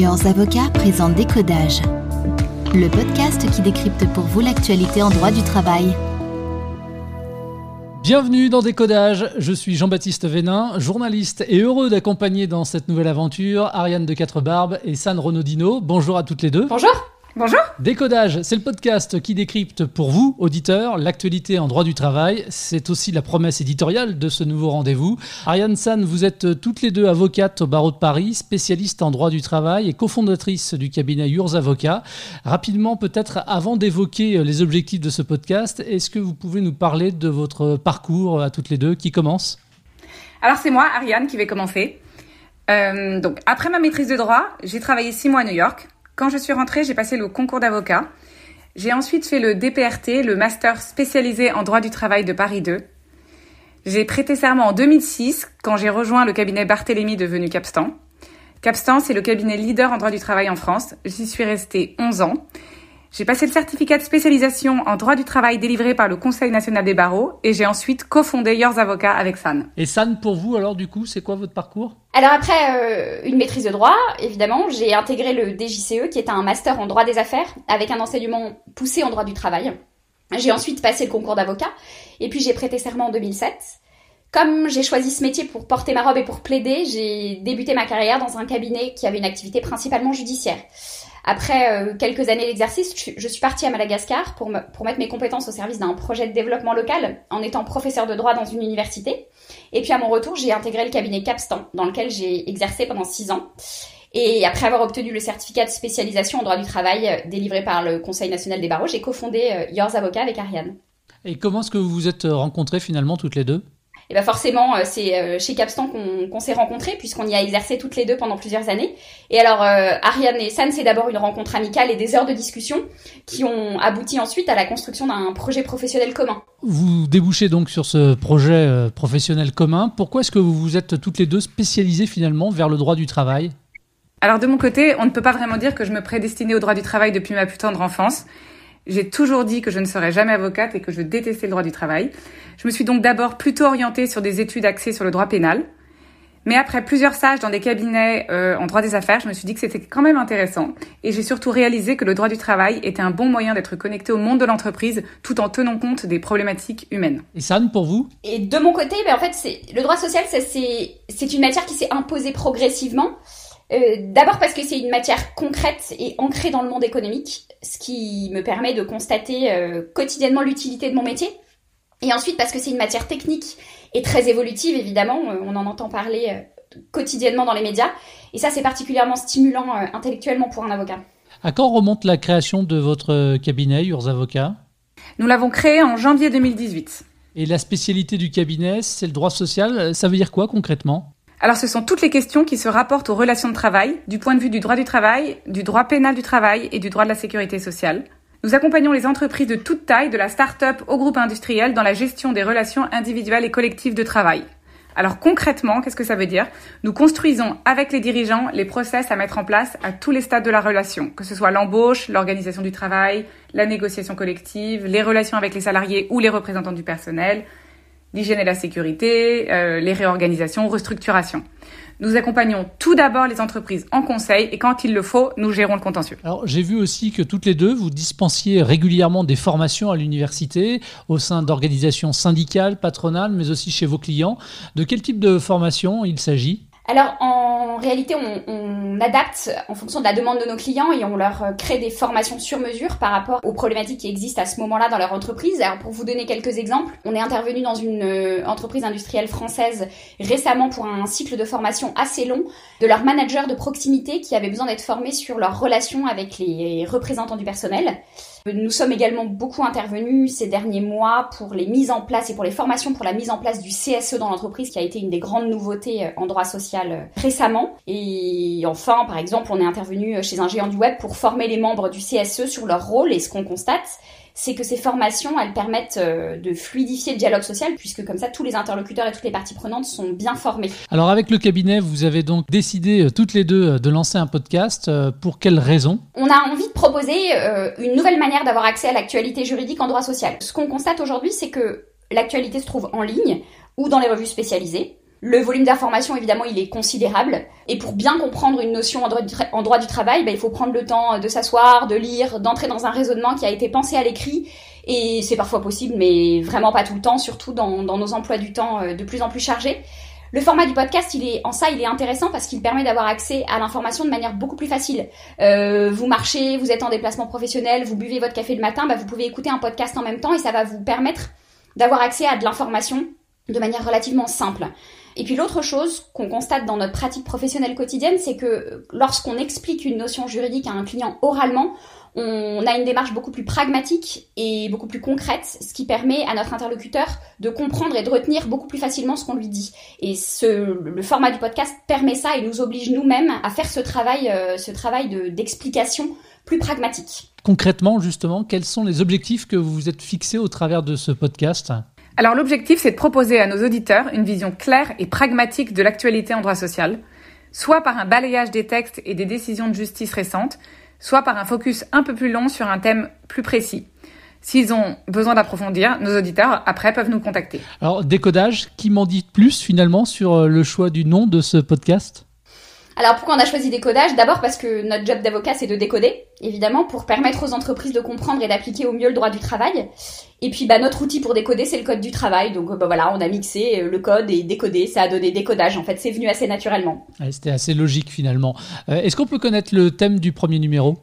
Yours Avocat présente Décodage, le podcast qui décrypte pour vous l'actualité en droit du travail. Bienvenue dans Décodage, je suis Jean-Baptiste Vénin, journaliste et heureux d'accompagner dans cette nouvelle aventure Ariane de Quatre Barbes et San Renaudino. Bonjour à toutes les deux. Bonjour Bonjour Décodage, c'est le podcast qui décrypte pour vous, auditeurs, l'actualité en droit du travail. C'est aussi la promesse éditoriale de ce nouveau rendez-vous. Ariane San, vous êtes toutes les deux avocates au barreau de Paris, spécialiste en droit du travail et cofondatrice du cabinet Yours Avocats. Rapidement, peut-être avant d'évoquer les objectifs de ce podcast, est-ce que vous pouvez nous parler de votre parcours à toutes les deux Qui commence? Alors c'est moi, Ariane, qui vais commencer. Euh, donc après ma maîtrise de droit, j'ai travaillé six mois à New York quand je suis rentrée, j'ai passé le concours d'avocat. J'ai ensuite fait le DPRT, le master spécialisé en droit du travail de Paris 2. J'ai prêté serment en 2006 quand j'ai rejoint le cabinet Barthélemy devenu Capstan. Capstan, c'est le cabinet leader en droit du travail en France. J'y suis restée 11 ans. J'ai passé le certificat de spécialisation en droit du travail délivré par le Conseil national des barreaux et j'ai ensuite cofondé Yours Avocat avec San. Et San, pour vous, alors du coup, c'est quoi votre parcours? Alors après euh, une maîtrise de droit, évidemment, j'ai intégré le DJCE qui est un master en droit des affaires avec un enseignement poussé en droit du travail. J'ai ensuite passé le concours d'avocat et puis j'ai prêté serment en 2007. Comme j'ai choisi ce métier pour porter ma robe et pour plaider, j'ai débuté ma carrière dans un cabinet qui avait une activité principalement judiciaire. Après euh, quelques années d'exercice, je suis partie à Madagascar pour, mettre mes compétences au service d'un projet de développement local en étant professeur de droit dans une université. Et puis à mon retour, j'ai intégré le cabinet Capstan, dans lequel j'ai exercé pendant six ans. Et après avoir obtenu le certificat de spécialisation en droit du travail euh, délivré par le Conseil national des barreaux, j'ai cofondé euh, Yours Avocat avec Ariane. Et comment est-ce que vous vous êtes rencontrés finalement toutes les deux? Et ben forcément, euh, c'est euh, chez Capstan qu'on s'est rencontrés puisqu'on y a exercé toutes les deux pendant plusieurs années. Et alors, euh, Ariane et San, c'est d'abord une rencontre amicale et des heures de discussion qui ont abouti ensuite à la construction d'un projet professionnel commun. Vous débouchez donc sur ce projet professionnel commun. Pourquoi est-ce que vous vous êtes toutes les deux spécialisées finalement vers le droit du travail? Alors de mon côté, on ne peut pas vraiment dire que je me prédestinais au droit du travail depuis ma plus tendre enfance. J'ai toujours dit que je ne serais jamais avocate et que je détestais le droit du travail. Je me suis donc d'abord plutôt orientée sur des études axées sur le droit pénal. Mais après plusieurs stages dans des cabinets euh, en droit des affaires, je me suis dit que c'était quand même intéressant. Et j'ai surtout réalisé que le droit du travail était un bon moyen d'être connecté au monde de l'entreprise tout en tenant compte des problématiques humaines. Et San, pour vous? Et de mon côté, ben, en fait, c'est le droit social, c'est une matière qui s'est imposée progressivement. Euh, d'abord parce que c'est une matière concrète et ancrée dans le monde économique, ce qui me permet de constater euh, quotidiennement l'utilité de mon métier. Et ensuite parce que c'est une matière technique et très évolutive, évidemment, euh, on en entend parler quotidiennement dans les médias. Et ça, c'est particulièrement stimulant intellectuellement pour un avocat. À quand remonte la création de votre cabinet, Yours Avocats Nous l'avons créé en janvier 2018. Et la spécialité du cabinet, c'est le droit social. Ça veut dire quoi concrètement? Alors ce sont toutes les questions qui se rapportent aux relations de travail, du point de vue du droit du travail, du droit pénal du travail et du droit de la sécurité sociale. Nous accompagnons les entreprises de toute taille, de la start-up au groupe industriel, dans la gestion des relations individuelles et collectives de travail. Alors concrètement, qu'est-ce que ça veut dire? Nous construisons avec les dirigeants les process à mettre en place à tous les stades de la relation, que ce soit l'embauche, l'organisation du travail, la négociation collective, les relations avec les salariés ou les représentants du personnel, l'hygiène et la sécurité, euh, les réorganisations, restructurations. Nous accompagnons tout d'abord les entreprises en conseil et quand il le faut, nous gérons le contentieux. Alors j'ai vu aussi que toutes les deux, vous dispensiez régulièrement des formations à l'université au sein d'organisations syndicales, patronales, mais aussi chez vos clients. De quel type de formation il s'agit? Alors en réalité, on, adapte en fonction de la demande de nos clients et on leur euh, crée des formations sur mesure par rapport aux problématiques qui existent à ce moment-là dans leur entreprise. Alors pour vous donner quelques exemples, on est intervenu dans une euh, entreprise industrielle française récemment pour un cycle de formation assez long de leurs managers de proximité qui avaient besoin d'être formés sur leurs relations avec les représentants du personnel. Nous sommes également beaucoup intervenus ces derniers mois pour les mises en place et pour les formations pour la mise en place du CSE dans l'entreprise qui a été une des grandes nouveautés euh, en droit social euh, Et enfin, par exemple, on est intervenu euh, chez un géant du web pour former les membres du CSE sur leur rôle et ce qu'on constate, c'est que ces formations, elles permettent euh, de fluidifier le dialogue social, puisque comme ça, tous les interlocuteurs et toutes les parties prenantes sont bien formés. Alors avec le cabinet, vous avez donc décidé euh, toutes les deux de lancer un podcast. Pour quelles raisons On a envie de proposer une nouvelle manière d'avoir accès à l'actualité juridique en droit social. Ce qu'on constate aujourd'hui, c'est que l'actualité se trouve en ligne ou dans les revues spécialisées. Le volume d'information, évidemment, il est considérable. Et pour bien comprendre une notion en droit du, travail, bah, il faut prendre le temps de s'asseoir, de lire, d'entrer dans un raisonnement qui a été pensé à l'écrit. Et c'est parfois possible, mais vraiment pas tout le temps, surtout dans, nos emplois du temps euh, de plus en plus chargés. Le format du podcast, il est en ça, il est intéressant parce qu'il permet d'avoir accès à l'information de manière beaucoup plus facile. Euh, vous marchez, vous êtes en déplacement professionnel, vous buvez votre café le matin, bah, vous pouvez écouter un podcast en même temps et ça va vous permettre d'avoir accès à de l'information de manière relativement simple. Et puis l'autre chose qu'on constate dans notre pratique professionnelle quotidienne, c'est que lorsqu'on explique une notion juridique à un client oralement, on a une démarche beaucoup plus pragmatique et beaucoup plus concrète, ce qui permet à notre interlocuteur de comprendre et de retenir beaucoup plus facilement ce qu'on lui dit. Et le format du podcast permet ça et nous oblige nous-mêmes à faire ce travail, euh, ce travail d'explication plus pragmatique. Concrètement, justement, quels sont les objectifs que vous vous êtes fixés au travers de ce podcast? Alors l'objectif, c'est de proposer à nos auditeurs une vision claire et pragmatique de l'actualité en droit social, soit par un balayage des textes et des décisions de justice récentes, soit par un focus un peu plus long sur un thème plus précis. S'ils ont besoin d'approfondir, nos auditeurs, après, peuvent nous contacter. Alors, décodage, qui m'en dit plus finalement sur euh, le choix du nom de ce podcast? Alors pourquoi on a choisi décodage? D'abord parce que notre job d'avocat c'est de décoder, évidemment, pour permettre aux entreprises de comprendre et d'appliquer au mieux le droit du travail. Et puis bah notre outil pour décoder c'est le code du travail. Donc bah voilà, on a mixé euh, le code et décodé, ça a donné décodage. En fait, c'est venu assez naturellement. C'était assez logique finalement. Euh, est-ce qu'on peut connaître le thème du premier numéro?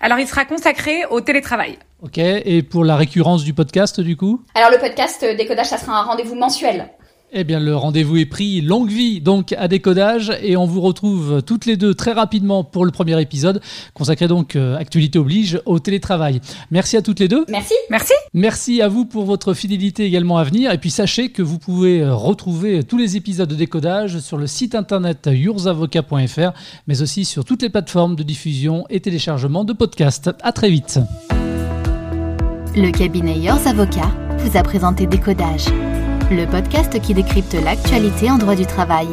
Alors, il sera consacré au télétravail. Ok, et pour la récurrence du podcast, du coup? Alors, le podcast Décodage, ça sera un rendez-vous mensuel. Eh bien, le rendez-vous est pris. Longue vie donc à décodage et on vous retrouve toutes les deux très rapidement pour le premier épisode consacré donc euh, actualité oblige au télétravail. Merci à toutes les deux. Merci. Merci. Merci à vous pour votre fidélité également à venir et puis sachez que vous pouvez euh, retrouver tous les épisodes de décodage sur le site internet yoursavocat.fr mais aussi sur toutes les plateformes de diffusion et téléchargement de podcasts. À très vite. Le cabinet Yours Avocat vous a présenté Décodage le podcast qui décrypte l'actualité en droit du travail.